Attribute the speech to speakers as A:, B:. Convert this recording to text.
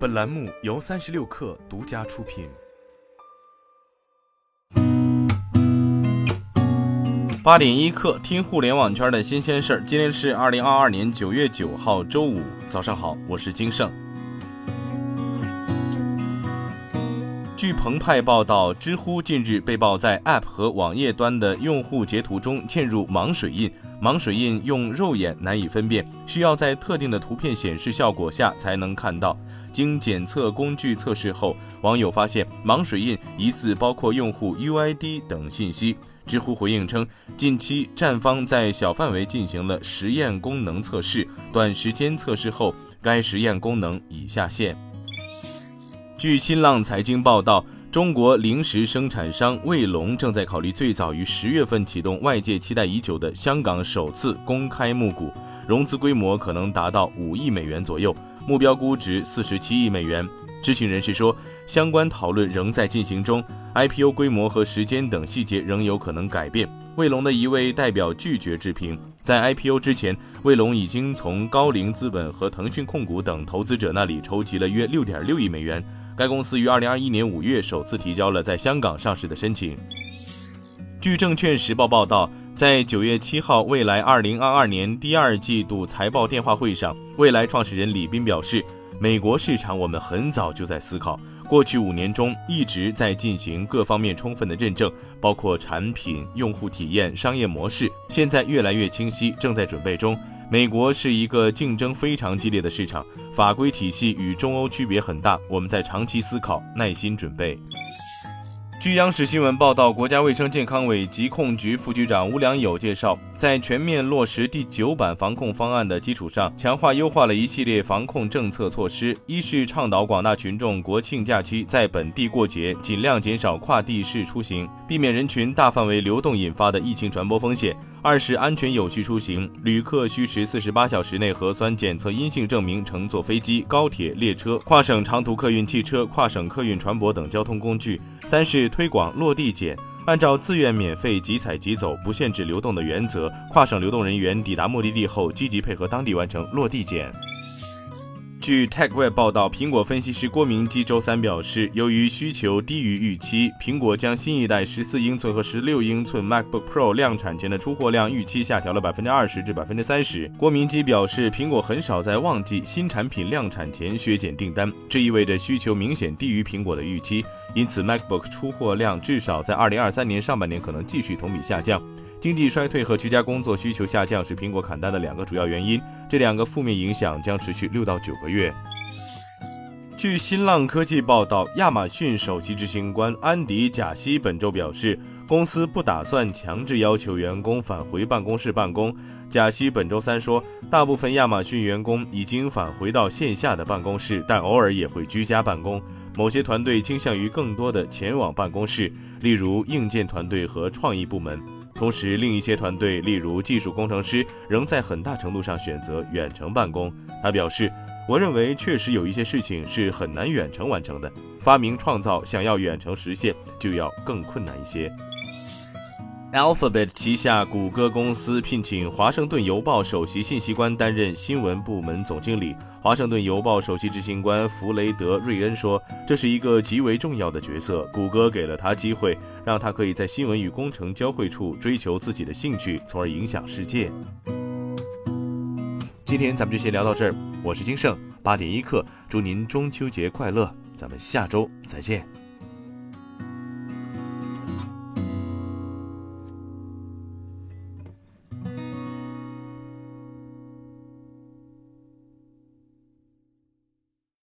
A: 本栏目由三十六氪独家出品。
B: 八点一刻，听互联网圈的新鲜事儿。今天是二零二二年九月九号，周五，早上好，我是金盛。据澎湃报道，知乎近日被曝在 App 和网页端的用户截图中嵌入盲水印，盲水印用肉眼难以分辨，需要在特定的图片显示效果下才能看到。经检测工具测试后，网友发现盲水印疑似包括用户 UID 等信息。知乎回应称，近期站方在小范围进行了实验功能测试，短时间测试后，该实验功能已下线。据新浪财经报道，中国零食生产商卫龙正在考虑最早于十月份启动外界期待已久的香港首次公开募股，融资规模可能达到五亿美元左右，目标估值四十七亿美元。知情人士说，相关讨论仍在进行中，IPO 规模和时间等细节仍有可能改变。卫龙的一位代表拒绝置评。在 IPO 之前，卫龙已经从高瓴资本和腾讯控股等投资者那里筹集了约六点六亿美元。该公司于二零二一年五月首次提交了在香港上市的申请。据证券时报报道，在九月七号未来二零二二年第二季度财报电话会上，未来创始人李斌表示，美国市场我们很早就在思考，过去五年中一直在进行各方面充分的认证，包括产品、用户体验、商业模式，现在越来越清晰，正在准备中。美国是一个竞争非常激烈的市场，法规体系与中欧区别很大。我们在长期思考，耐心准备。据央视新闻报道，国家卫生健康委疾控局副局长吴良友介绍，在全面落实第九版防控方案的基础上，强化优化了一系列防控政策措施。一是倡导广大群众国庆假期在本地过节，尽量减少跨地市出行，避免人群大范围流动引发的疫情传播风险。二是安全有序出行，旅客需持四十八小时内核酸检测阴性证明乘坐飞机、高铁、列车、跨省长途客运汽车、跨省客运船舶等交通工具。三是推广落地检，按照自愿免费即采即走、不限制流动的原则，跨省流动人员抵达目的地后，积极配合当地完成落地检。据 TechWeb 报道，苹果分析师郭明基周三表示，由于需求低于预期，苹果将新一代十四英寸和十六英寸 MacBook Pro 量产前的出货量预期下调了百分之二十至百分之三十。郭明基表示，苹果很少在旺季新产品量产前削减订单，这意味着需求明显低于苹果的预期，因此 MacBook 出货量至少在二零二三年上半年可能继续同比下降。经济衰退和居家工作需求下降是苹果砍单的两个主要原因，这两个负面影响将持续六到九个月。据新浪科技报道，亚马逊首席执行官安迪·贾西本周表示，公司不打算强制要求员工返回办公室办公。贾西本周三说，大部分亚马逊员工已经返回到线下的办公室，但偶尔也会居家办公。某些团队倾向于更多的前往办公室，例如硬件团队和创意部门。同时，另一些团队，例如技术工程师，仍在很大程度上选择远程办公。他表示：“我认为确实有一些事情是很难远程完成的，发明创造想要远程实现就要更困难一些。” Alphabet 旗下谷歌公司聘请《华盛顿邮报》首席信息官担任新闻部门总经理。《华盛顿邮报》首席执行官弗雷德·瑞恩说：“这是一个极为重要的角色，谷歌给了他机会，让他可以在新闻与工程交汇处追求自己的兴趣，从而影响世界。”今天咱们就先聊到这儿，我是金盛八点一刻，祝您中秋节快乐，咱们下周再见。